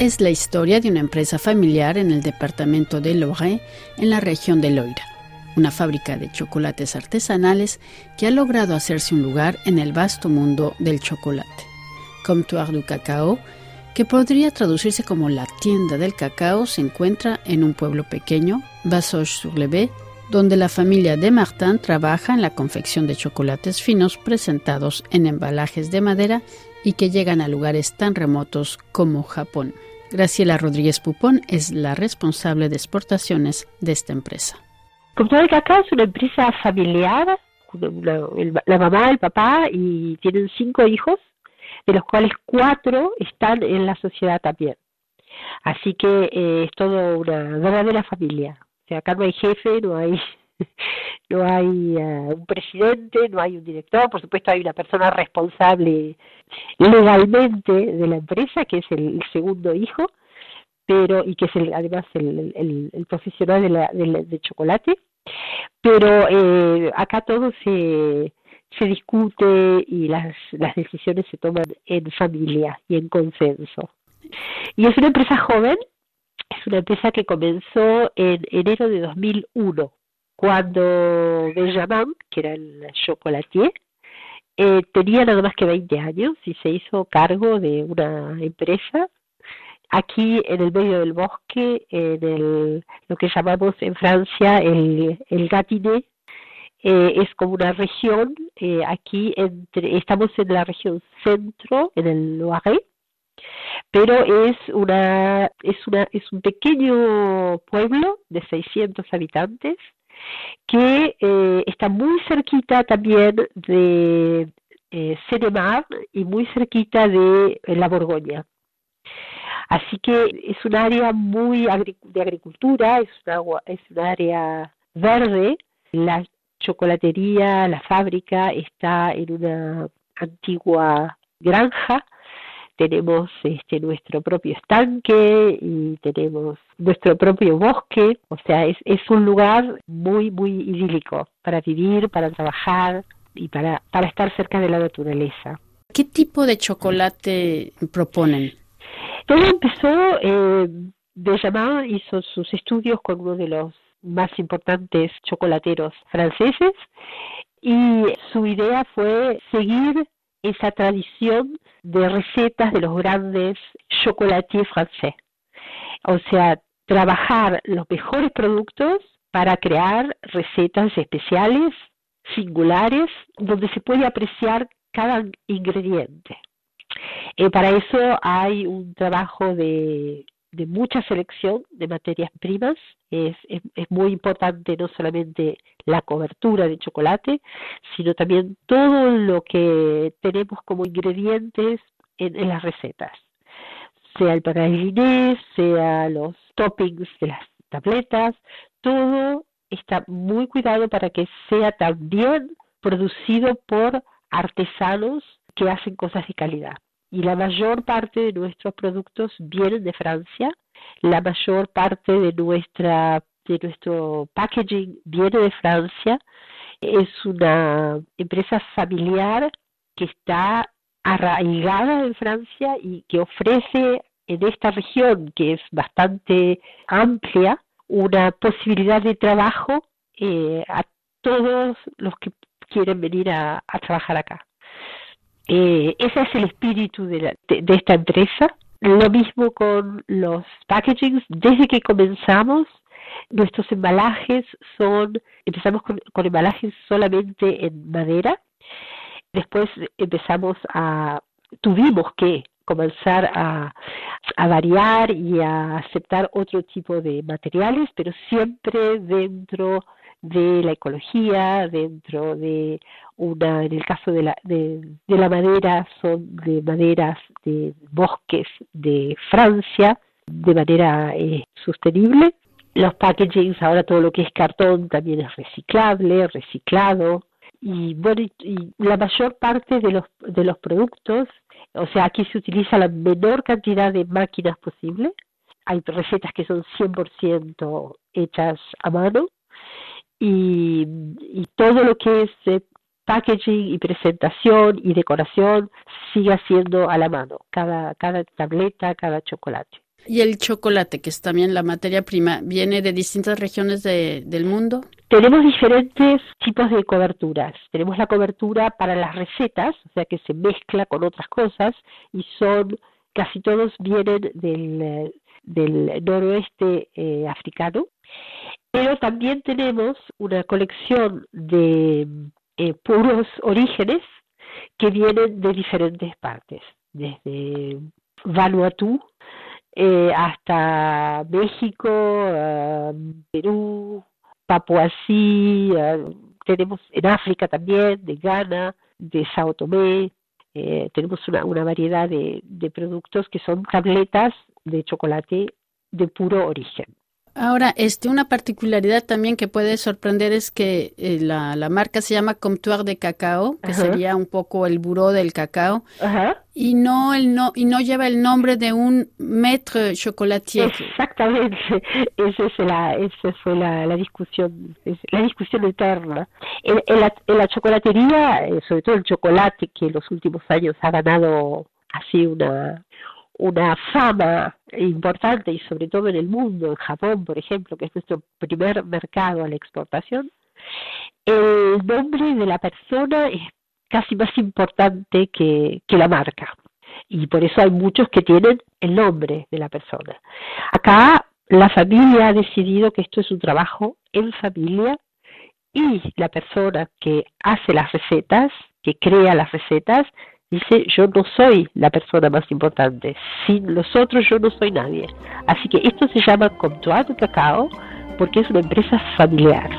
es la historia de una empresa familiar en el departamento de Loire, en la región de Loira, una fábrica de chocolates artesanales que ha logrado hacerse un lugar en el vasto mundo del chocolate. Comptoir du Cacao, que podría traducirse como la tienda del cacao, se encuentra en un pueblo pequeño, Basoche-sur-le-Bé, donde la familia de Martin trabaja en la confección de chocolates finos presentados en embalajes de madera y que llegan a lugares tan remotos como Japón. Graciela Rodríguez Pupón es la responsable de exportaciones de esta empresa. Comptoir del Cacao es una empresa familiar, la mamá, el papá y tienen cinco hijos, de los cuales cuatro están en la sociedad también. Así que eh, es todo una verdadera familia. O sea, acá no hay jefe, no hay no hay eh, un presidente, no hay un director, por supuesto hay una persona responsable legalmente de la empresa, que es el, segundo hijo, pero y que es el, además el, profesional de, la, chocolate, pero eh, acá todo se, se discute y las, las decisiones se toman en familia y en consenso. Y es una empresa joven, es una empresa que comenzó en enero de 2001 cuando Benjamin, que era el chocolatier, eh, tenía nada más que 20 años y se hizo cargo de una empresa aquí en el medio del bosque, en el, lo que llamamos en Francia el, el eh, es como una región, eh, aquí entre, estamos en la región centro, en el Loiret, pero es una, es una, es un pequeño pueblo de 600 habitantes que eh, está muy cerquita también de eh, y muy cerquita de eh, la Borgoña. Así que es un área muy de agricultura, es, una, es un área verde. La chocolatería, la fábrica está en una antigua granja tenemos este nuestro propio estanque y tenemos nuestro propio bosque, o sea, es, es un lugar muy, muy idílico para vivir, para trabajar y para, para estar cerca de la naturaleza. ¿Qué tipo de chocolate proponen? Todo empezó, eh, hizo sus estudios con uno de los más importantes chocolateros franceses y su idea fue seguir esa tradición de recetas de los grandes chocolatiers francés. O sea, trabajar los mejores productos para crear recetas especiales, singulares, donde se puede apreciar cada ingrediente. Eh, para eso hay un trabajo de de mucha selección de materias primas. Es, es, muy importante no solamente la cobertura de chocolate, sino también todo lo que tenemos como ingredientes en, las recetas, sea el panaliné, sea los toppings de las tabletas, todo está muy cuidado para que sea también producido por artesanos que hacen cosas de calidad y la mayor parte de nuestros productos vienen de Francia, la mayor parte de nuestra de nuestro packaging viene de Francia. Es una empresa familiar que está arraigada en Francia y que ofrece en esta región, que es bastante amplia, una posibilidad de trabajo eh, a todos los que quieren venir a trabajar acá. Eh, ese es el espíritu de, de, esta empresa. Lo mismo con los packagings. Desde que comenzamos, nuestros embalajes son, empezamos con, embalajes solamente en madera. Después empezamos a, tuvimos que comenzar a, a, variar y a aceptar otro tipo de materiales, pero siempre dentro de la ecología, dentro de una, en el caso de la, de, la madera, son de maderas de bosques de Francia, de manera eh, sostenible. Los packagings, ahora todo lo que es cartón también es reciclable, reciclado. Y bueno, y la mayor parte de los, de los productos, o sea, aquí se utiliza la menor cantidad de máquinas posible. Hay recetas que son 100% hechas a mano y, y todo lo que es eh, packaging y presentación y decoración sigue siendo a la mano, cada, cada tableta, cada chocolate. ¿Y el chocolate, que es también la materia prima, viene de distintas regiones del mundo? Tenemos diferentes tipos de coberturas. Tenemos la cobertura para las recetas, o sea que se mezcla con otras cosas y son, casi todos vienen del, del noroeste eh, africano. Pero también tenemos una colección de eh, puros orígenes que vienen de diferentes partes, desde Vanuatu eh, hasta México, Perú, Papuasí, tenemos en África también, de Ghana, de Sao Tomé, eh, tenemos una, una variedad de productos que son tabletas de chocolate de puro origen. Ahora, este, una particularidad también que puede sorprender es que eh, la, la, marca se llama Comptoir de Cacao, que sería un poco el buró del cacao, y no el no y no lleva el nombre de un maître chocolatier. Exactamente, esa es la, esa fue la, la discusión, la discusión eterna. En, la, en la chocolatería, eh, sobre todo el chocolate que en los últimos años ha ganado así una una fama importante y sobre todo en el mundo, en Japón, por ejemplo, que es nuestro primer mercado a la exportación, el nombre de la persona es casi más importante que, que la marca. Y por eso hay muchos que tienen el nombre de la persona. Acá la familia ha decidido que esto es un trabajo en familia y la persona que hace las recetas, que crea las recetas, dice, yo no soy la persona más importante, sin los otros yo no soy nadie. Así que esto se llama Comptoir de Cacao porque es una empresa familiar.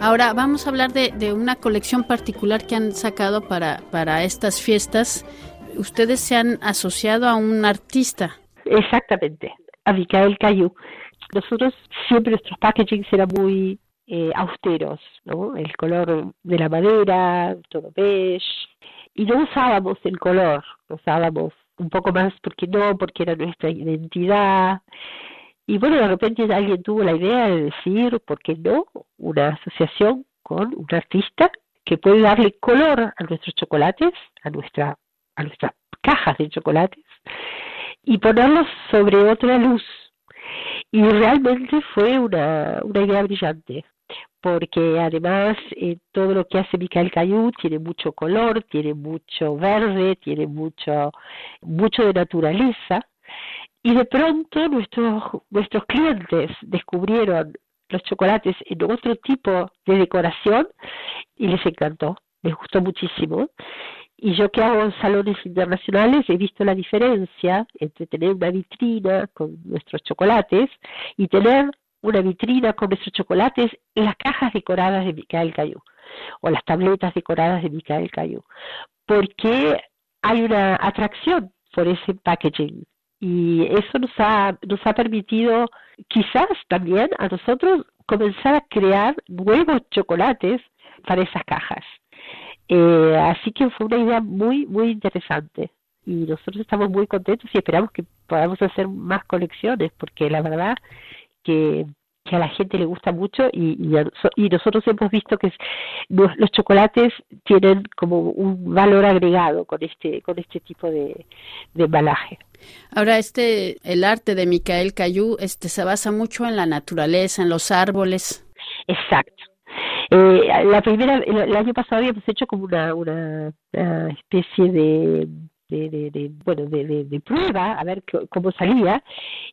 Ahora vamos a hablar de, de, una colección particular que han sacado para, para estas fiestas. Ustedes se han asociado a un artista. Exactamente a Micael Cayu. Nosotros siempre nuestros packaging eran muy eh, austeros, ¿no? El color de la madera, todo beige, y no usábamos el color, usábamos un poco más porque no, porque era nuestra identidad. Y bueno, de repente alguien tuvo la idea de decir, ¿por qué no? Una asociación con un artista que puede darle color a nuestros chocolates, a nuestra a nuestras cajas de chocolates y ponerlos sobre otra luz. Y realmente fue una, una idea brillante, porque además eh, todo lo que hace Michael Cayú tiene mucho color, tiene mucho verde, tiene mucho, mucho de naturaleza. Y de pronto nuestros, nuestros clientes descubrieron los chocolates en otro tipo de decoración y les encantó, les gustó muchísimo. Y yo que hago en salones internacionales he visto la diferencia entre tener una vitrina con nuestros chocolates y tener una vitrina con nuestros chocolates en las cajas decoradas de Micael Cayú o las tabletas decoradas de Micael Cayú. Porque hay una atracción por ese packaging y eso nos ha, nos ha permitido quizás también a nosotros comenzar a crear nuevos chocolates para esas cajas. Eh, así que fue una idea muy, muy interesante. Y nosotros estamos muy contentos y esperamos que podamos hacer más colecciones, porque la verdad que, que a la gente le gusta mucho y, y, nosotros hemos visto que los, chocolates tienen como un valor agregado con este, con este tipo de, de embalaje. Ahora, este, el arte de Micael Cayú este, se basa mucho en la naturaleza, en los árboles. Exacto. Eh, la primera, el, año pasado habíamos hecho como una, una, especie de, de, bueno, de, de, prueba, a ver cómo salía,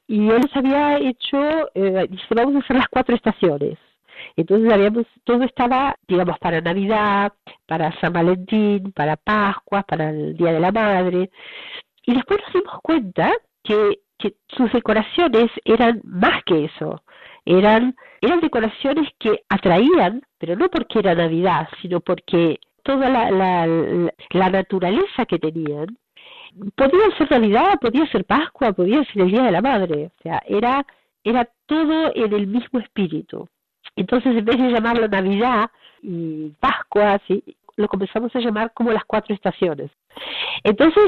y él nos había hecho, eh, dice, vamos a hacer las cuatro estaciones. Entonces habíamos, todo estaba, digamos, para Navidad, para San Valentín, para Pascua, para el Día de la Madre. Y después nos dimos cuenta que, que sus decoraciones eran más que eso eran, eran decoraciones que atraían, pero no porque era Navidad, sino porque toda la, la, la naturaleza que tenían podía ser Navidad, podía ser Pascua, podía ser el Día de la Madre, o sea, era, era todo en el mismo espíritu. Entonces, en vez de llamarlo Navidad y Pascua, ¿sí? lo comenzamos a llamar como las cuatro estaciones. Entonces,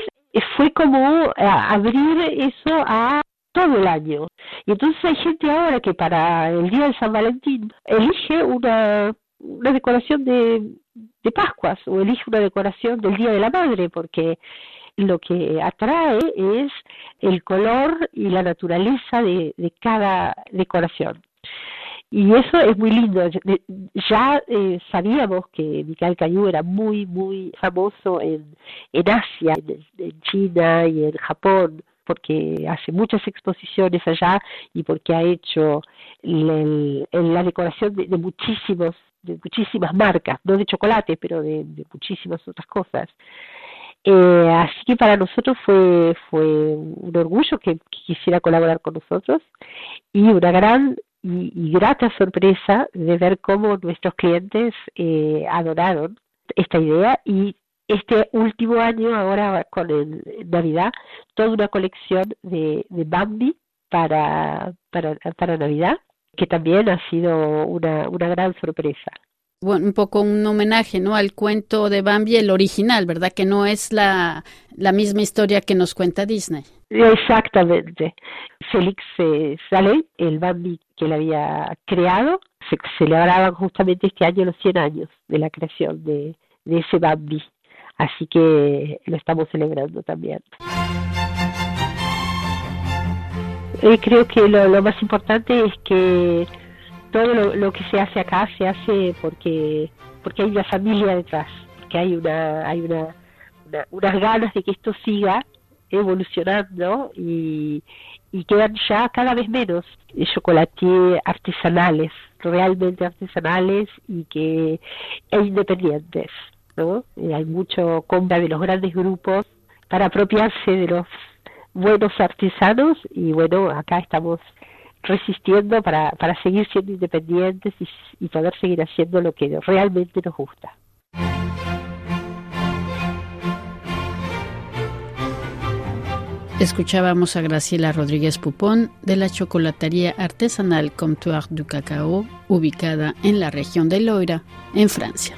fue como eh, abrir eso a todo el año. Y entonces hay gente ahora que para el día de San Valentín elige una, una decoración de, de Pascuas o elige una decoración del Día de la Madre, porque lo que atrae es el color y la naturaleza de, de cada decoración. Y eso es muy lindo. Ya eh, sabíamos que Mikhail Cayu era muy, muy famoso en, en Asia, en, China y en Japón, porque hace muchas exposiciones allá y porque ha hecho la decoración de, muchísimos de muchísimas marcas, no de chocolate, pero de, muchísimas otras cosas. Eh, así que para nosotros fue, fue un orgullo que, quisiera colaborar con nosotros y una gran y, grata sorpresa de ver cómo nuestros clientes eh, adoraron esta idea y este último año, ahora con el, Navidad, toda una colección de, de Bambi para, para, para Navidad, que también ha sido una, una gran sorpresa bueno, un poco un homenaje, ¿no? Al cuento de Bambi, el original, ¿verdad? Que no es la, la misma historia que nos cuenta Disney. Exactamente. Félix eh, Saleh, el Bambi que él había creado, se celebraban justamente este año los 100 años de la creación de, de ese Bambi. Así que lo estamos celebrando también. Eh, creo que lo, lo más importante es que todo lo, que se hace acá se hace porque porque hay una familia detrás, que hay una hay una, unas ganas de que esto siga evolucionando y, quedan ya cada vez menos chocolatier artesanales, realmente artesanales y que e independientes, hay mucho compra de los grandes grupos para apropiarse de los buenos artesanos y bueno, acá estamos resistiendo para, para seguir siendo independientes y, y poder seguir haciendo lo que realmente nos gusta. Escuchábamos a Graciela Rodríguez Pupón de la chocolatería artesanal Comptoir du Cacao, ubicada en la región de Loira, en Francia.